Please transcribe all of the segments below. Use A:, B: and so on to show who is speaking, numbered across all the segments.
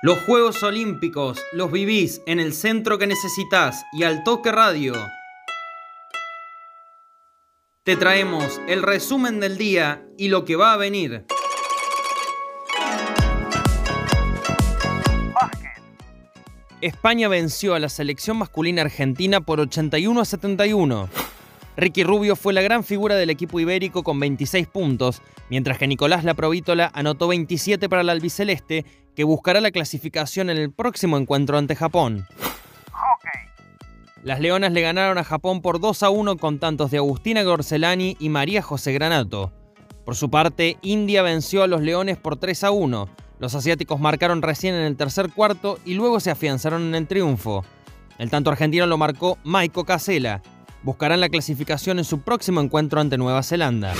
A: Los Juegos Olímpicos los vivís en el centro que necesitas y al toque radio. Te traemos el resumen del día y lo que va a venir. España venció a la selección masculina argentina por 81 a 71. Ricky Rubio fue la gran figura del equipo ibérico con 26 puntos, mientras que Nicolás Laprovítola anotó 27 para el albiceleste, que buscará la clasificación en el próximo encuentro ante Japón. Las Leonas le ganaron a Japón por 2 a 1 con tantos de Agustina Gorcelani y María José Granato. Por su parte, India venció a los Leones por 3 a 1. Los asiáticos marcaron recién en el tercer cuarto y luego se afianzaron en el triunfo. El tanto argentino lo marcó Maiko Casela buscarán la clasificación en su próximo encuentro ante Nueva Zelanda.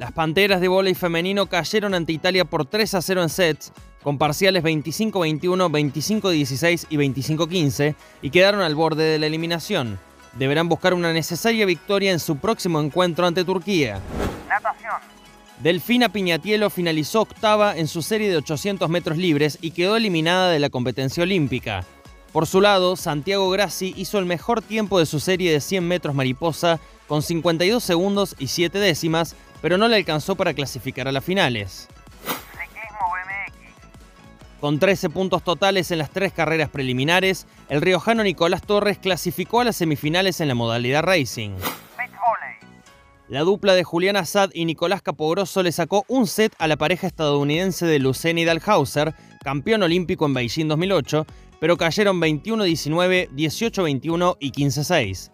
A: Las Panteras de vóley femenino cayeron ante Italia por 3 a 0 en sets, con parciales 25-21, 25-16 y 25-15, y quedaron al borde de la eliminación. Deberán buscar una necesaria victoria en su próximo encuentro ante Turquía. Natación. Delfina Piñatielo finalizó octava en su serie de 800 metros libres y quedó eliminada de la competencia olímpica. Por su lado, Santiago Grassi hizo el mejor tiempo de su serie de 100 metros mariposa con 52 segundos y 7 décimas, pero no le alcanzó para clasificar a las finales. Con 13 puntos totales en las tres carreras preliminares, el riojano Nicolás Torres clasificó a las semifinales en la modalidad racing. La dupla de Julián Assad y Nicolás Capogrosso le sacó un set a la pareja estadounidense de Luceni Dalhauser, campeón olímpico en Beijing 2008, pero cayeron 21-19, 18-21 y 15-6.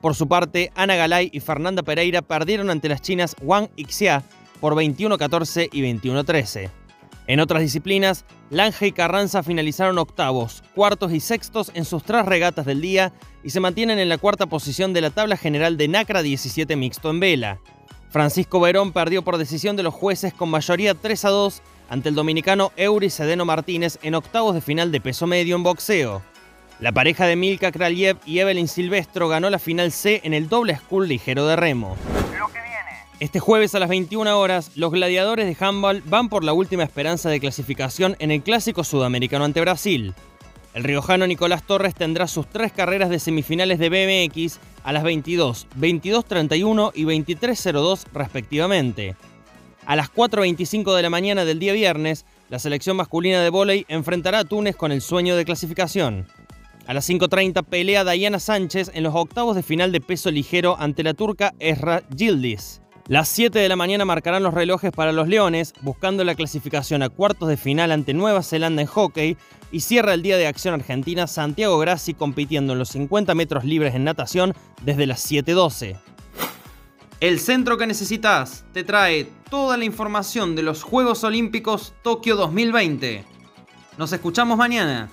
A: Por su parte, Ana Galay y Fernanda Pereira perdieron ante las chinas Wang Xia por 21-14 y 21-13. En otras disciplinas, Lange y Carranza finalizaron octavos, cuartos y sextos en sus tres regatas del día y se mantienen en la cuarta posición de la tabla general de NACRA 17 mixto en vela. Francisco Verón perdió por decisión de los jueces con mayoría 3 a 2 ante el dominicano Eury Sedeno Martínez en octavos de final de peso medio en boxeo. La pareja de Milka Kraliev y Evelyn Silvestro ganó la final C en el doble school ligero de remo. Este jueves a las 21 horas, los gladiadores de handball van por la última esperanza de clasificación en el clásico sudamericano ante Brasil. El riojano Nicolás Torres tendrá sus tres carreras de semifinales de BMX a las 22, 22.31 y 23.02 respectivamente. A las 4.25 de la mañana del día viernes, la selección masculina de vóley enfrentará a Túnez con el sueño de clasificación. A las 5.30 pelea Dayana Sánchez en los octavos de final de peso ligero ante la turca Esra Gildis. Las 7 de la mañana marcarán los relojes para los Leones, buscando la clasificación a cuartos de final ante Nueva Zelanda en hockey, y cierra el Día de Acción Argentina Santiago Grassi compitiendo en los 50 metros libres en natación desde las 7.12. El centro que necesitas te trae toda la información de los Juegos Olímpicos Tokio 2020. Nos escuchamos mañana.